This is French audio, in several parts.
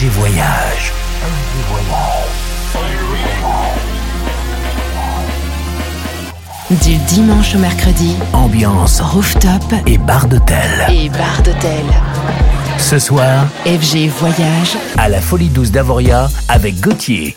FG Voyage. Du dimanche au mercredi, Ambiance rooftop et bar d'hôtel. et bar d'hôtel. Ce soir, FG Voyage, à la Folie Douce d'Avoria avec Gauthier.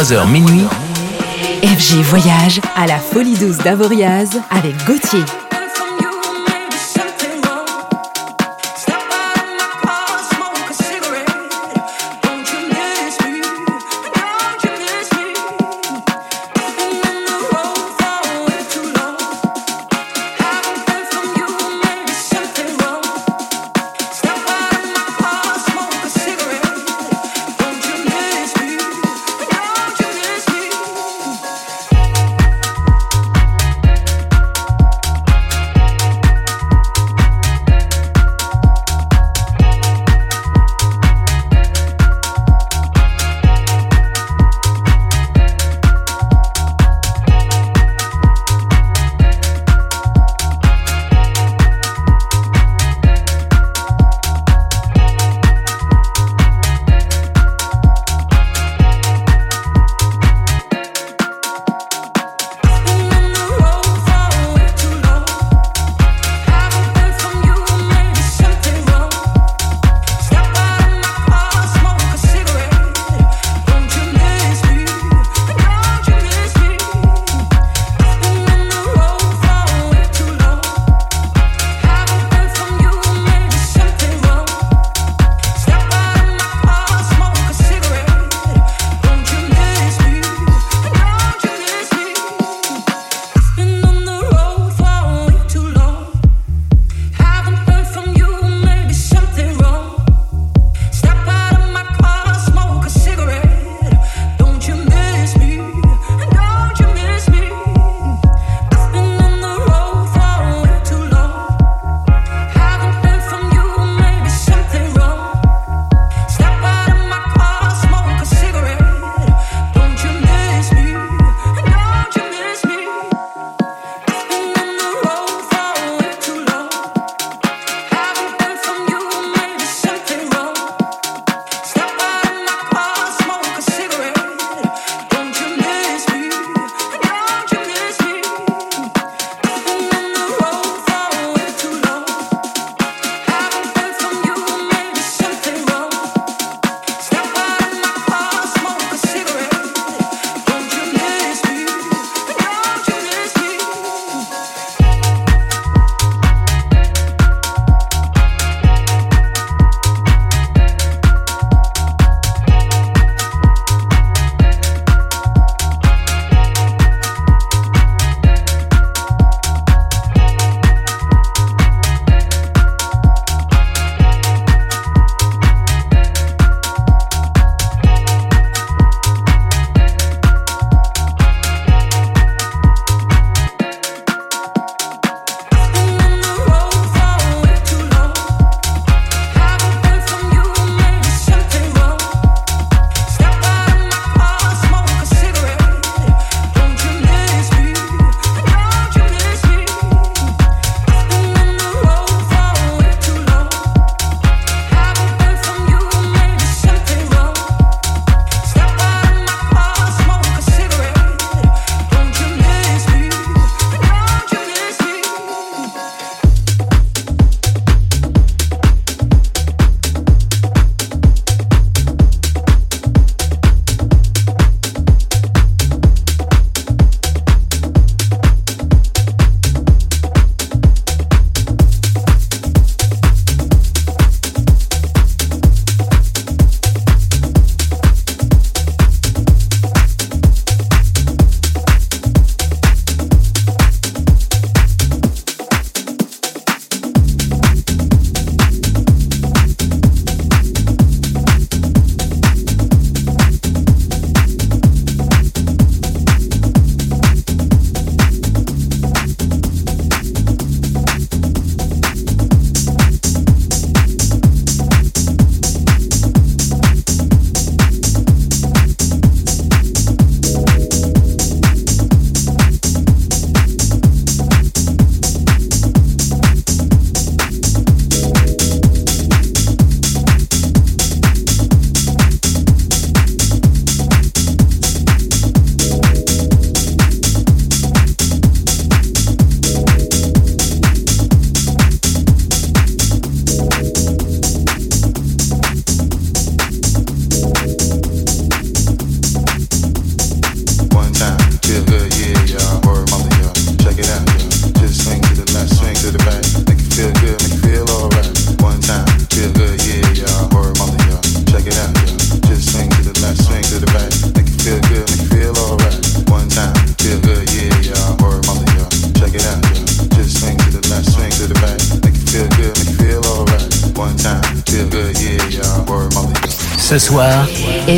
23h minuit. FG Voyage à la Folie Douce d'Avoriaz avec Gauthier.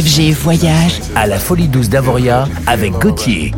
FG Voyage à la Folie Douce d'Avoria avec Gauthier.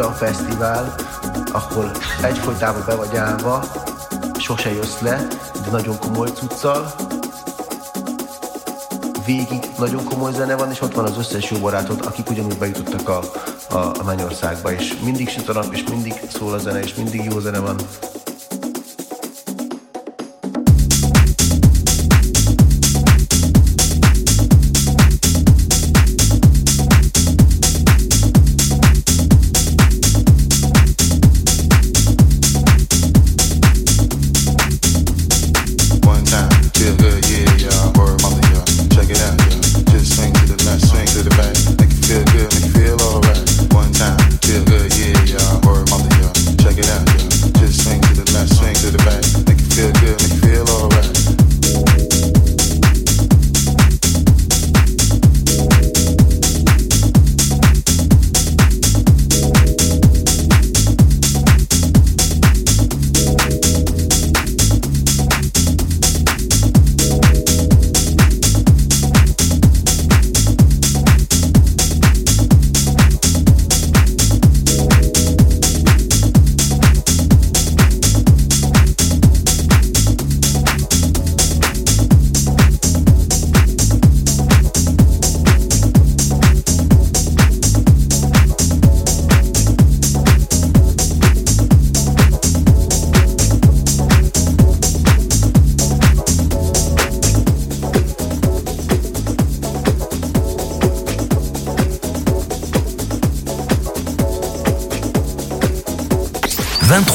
Fesztivál, ahol egyfolytában be vagy állva, sose jössz le, de nagyon komoly cuccal. Végig nagyon komoly zene van, és ott van az összes jó barátod, akik ugyanúgy bejutottak a, a, a Mennyországba, és mindig süt a nap, és mindig szól a zene, és mindig jó zene van.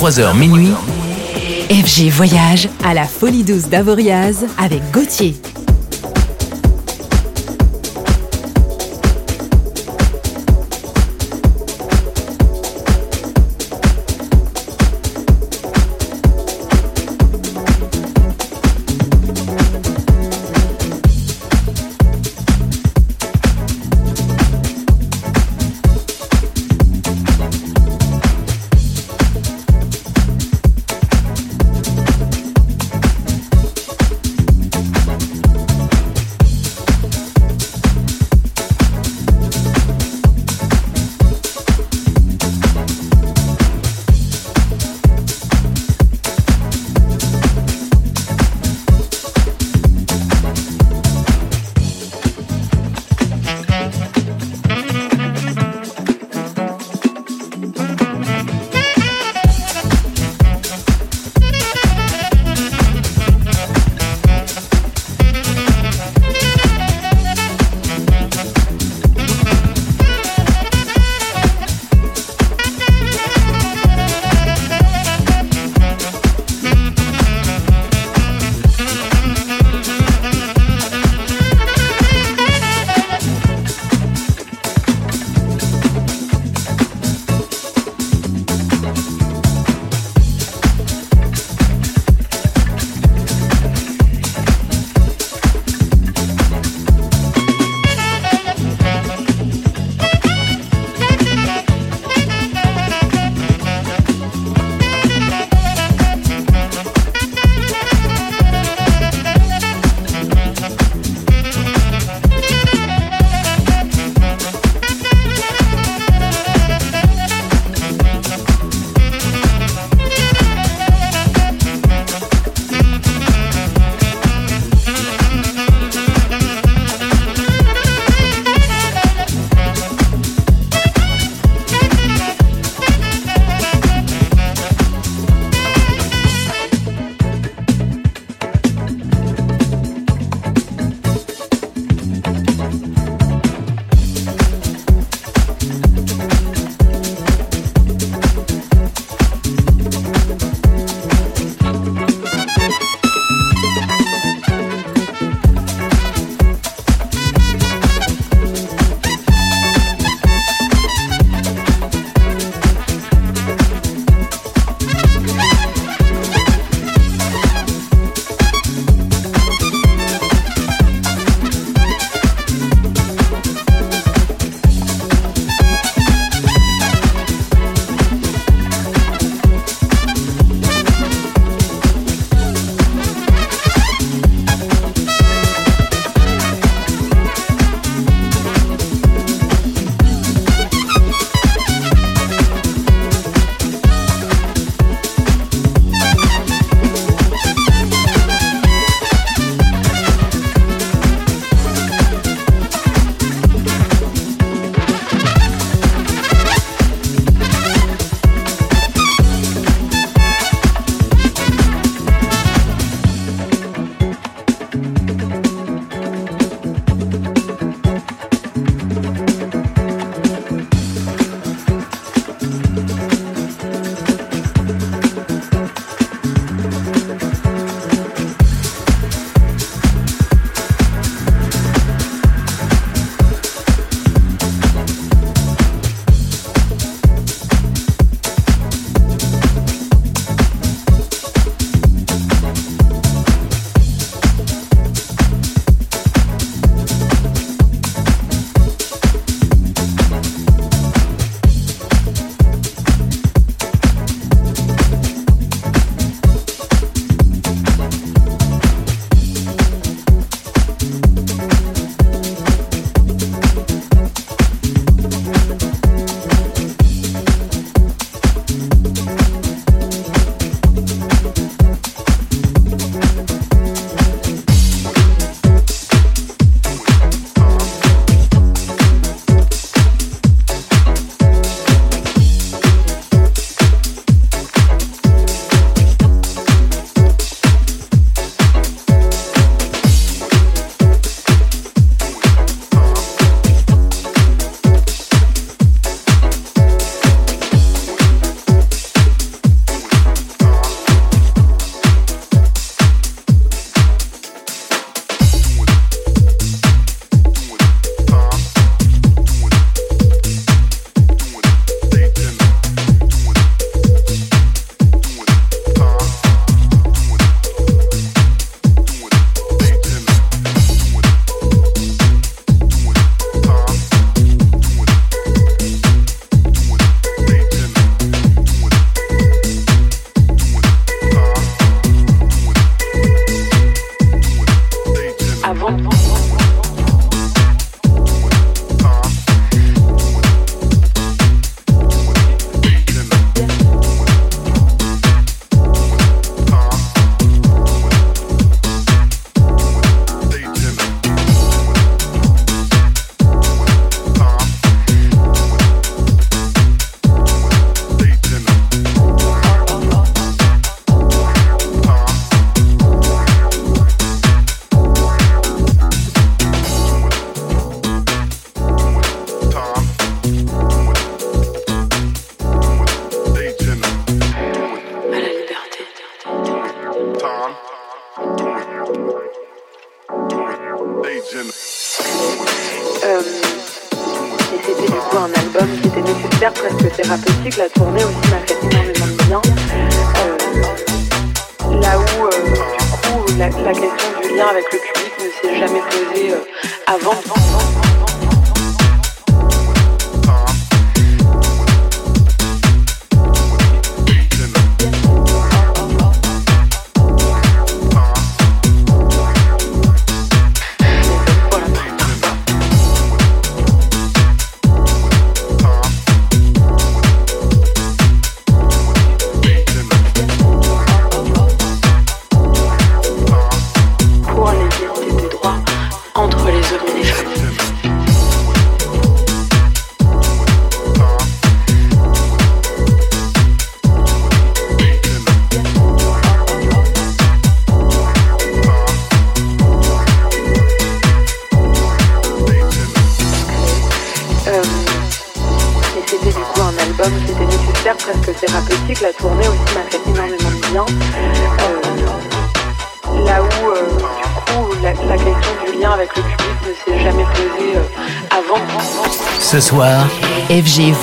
Minuit. FG Voyage à la folie douce d'Avoriaz avec Gauthier.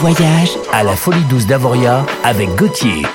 voyage à la Folie Douce d'Avoria avec Gauthier.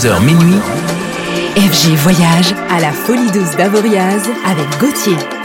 23h minuit, FG Voyage à la Folie Douce d'Avoriaz avec Gauthier.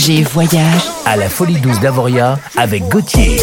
FG Voyage à la Folie Douce d'Avoria avec Gauthier.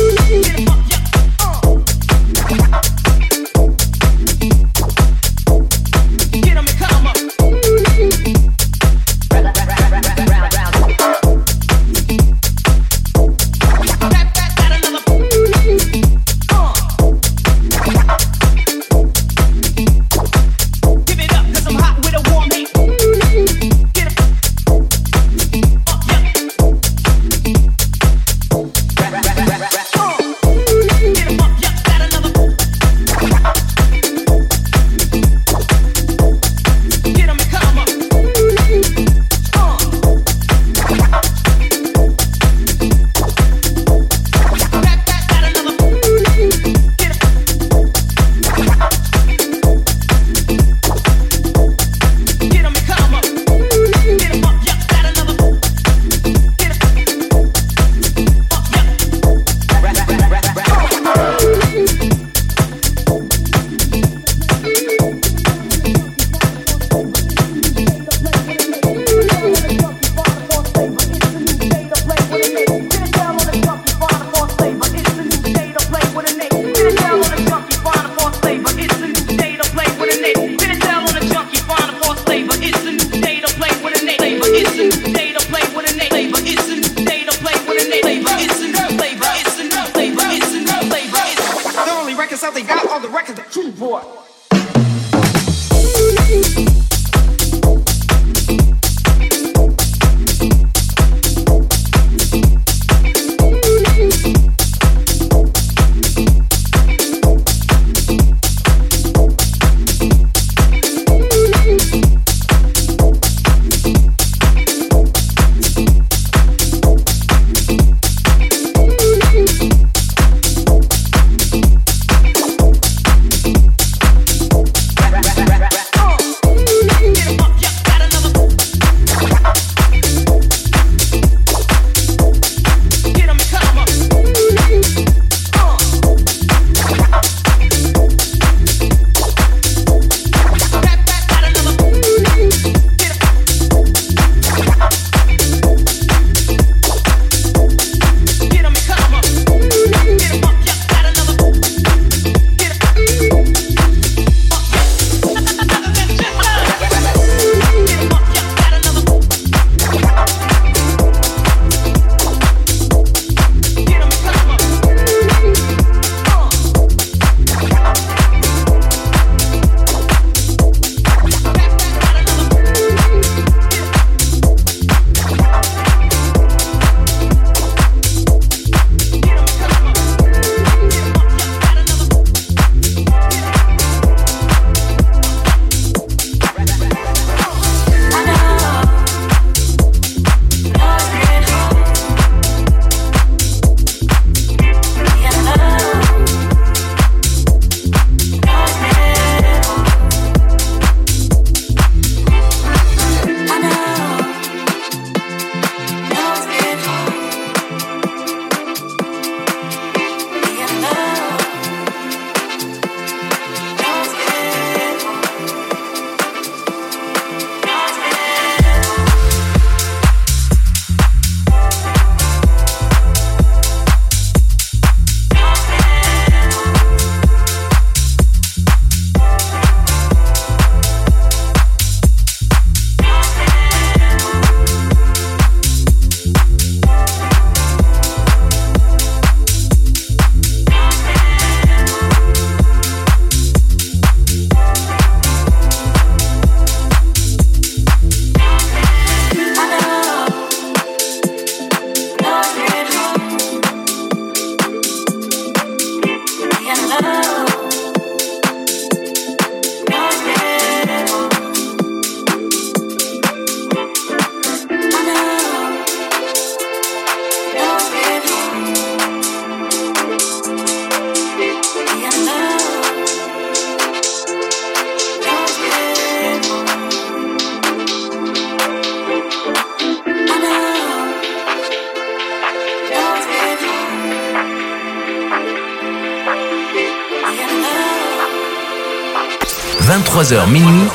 23h minuit.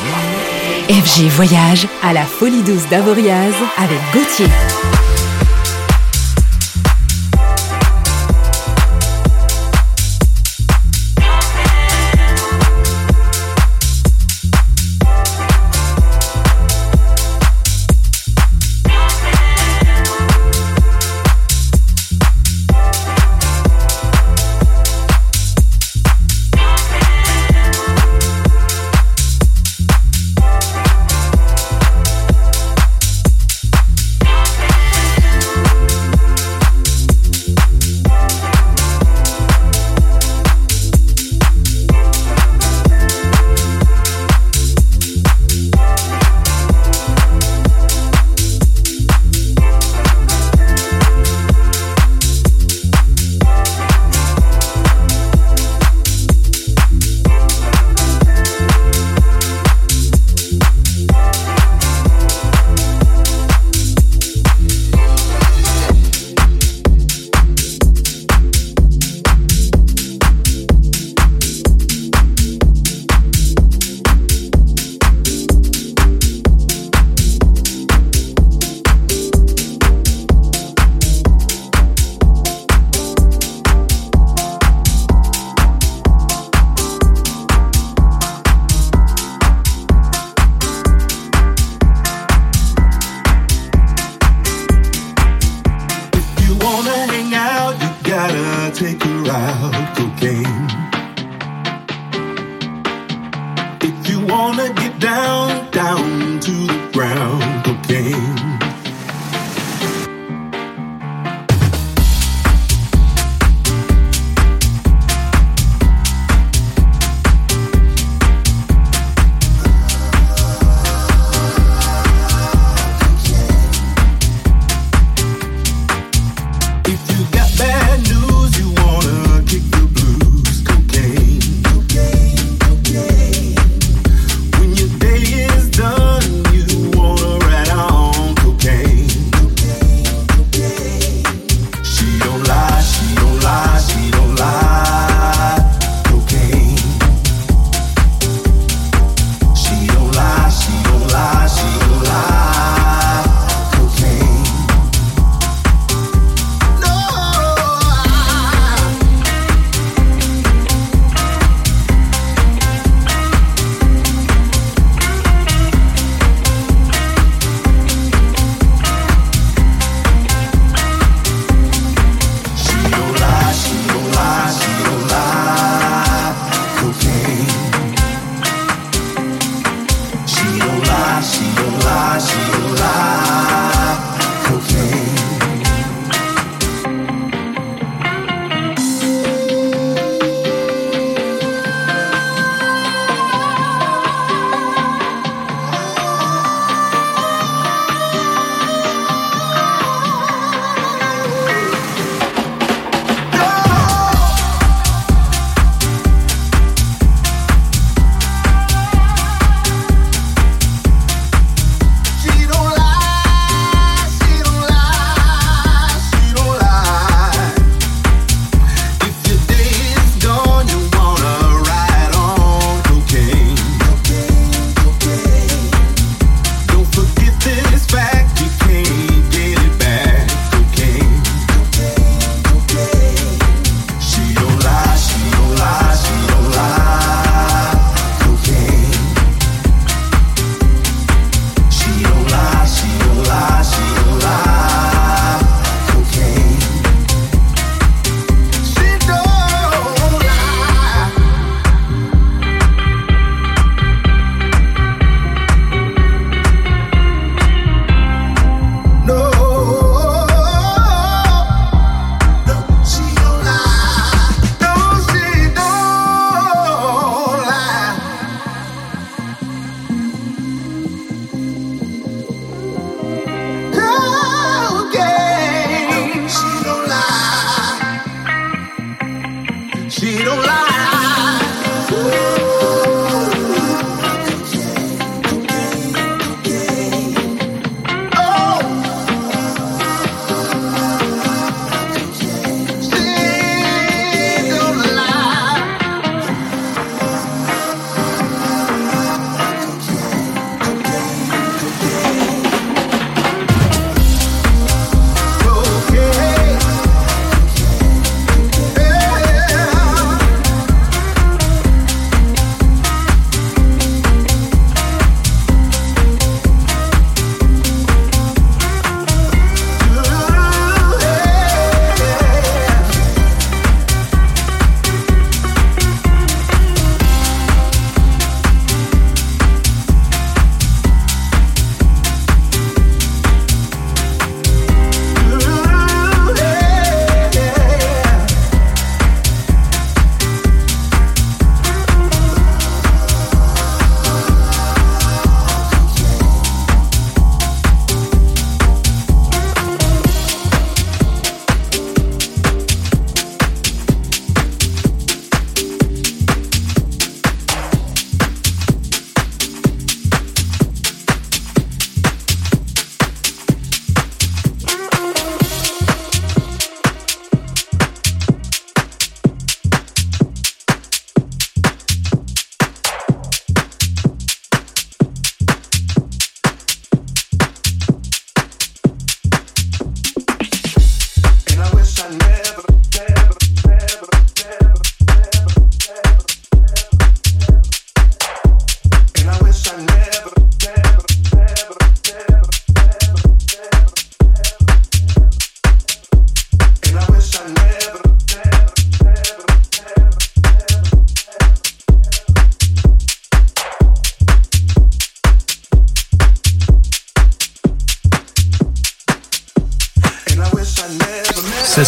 FG Voyage à la folie douce d'Avoriaz avec Gauthier.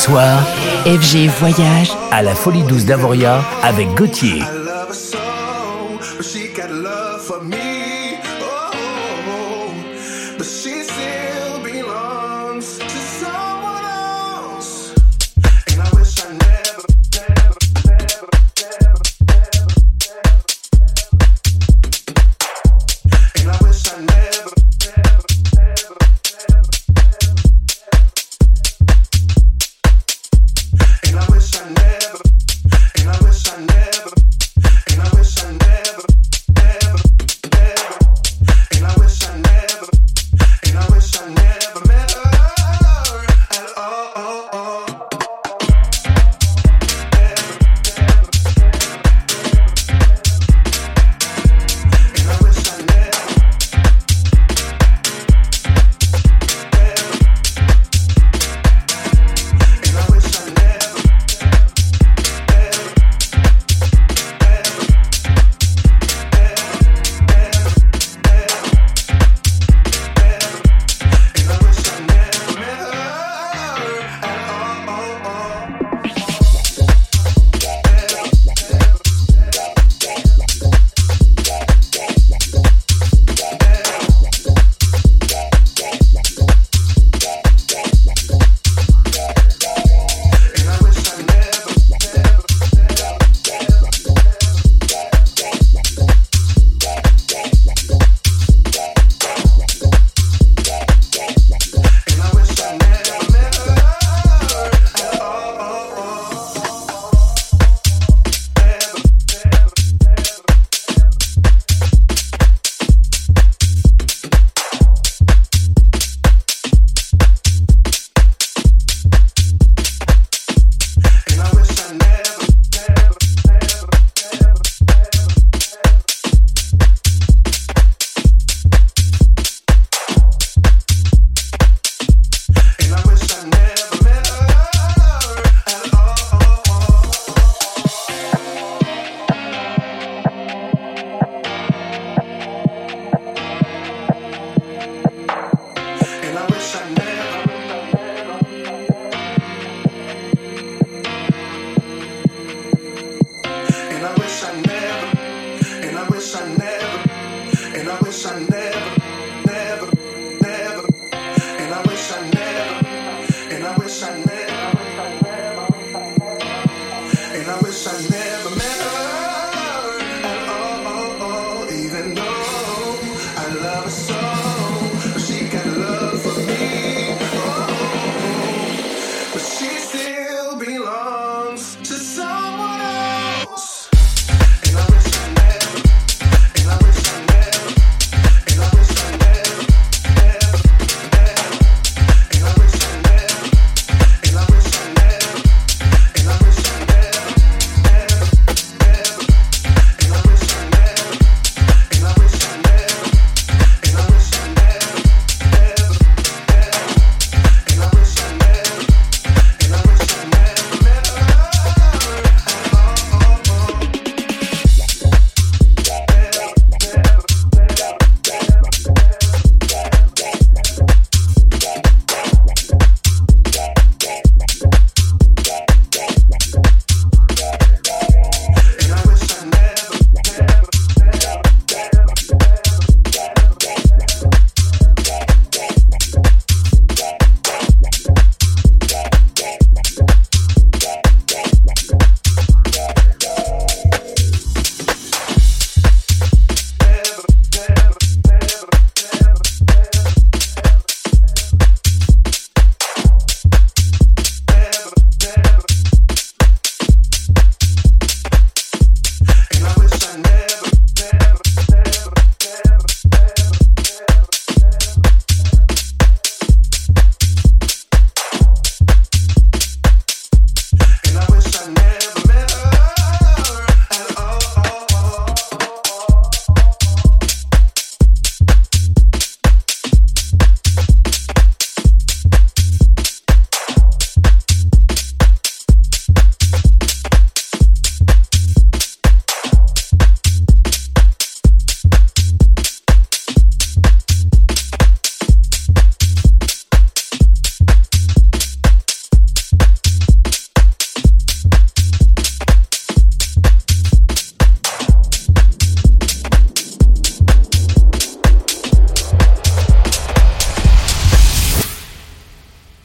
Soir, FG Voyage à la Folie Douce d'Avoria avec Gauthier.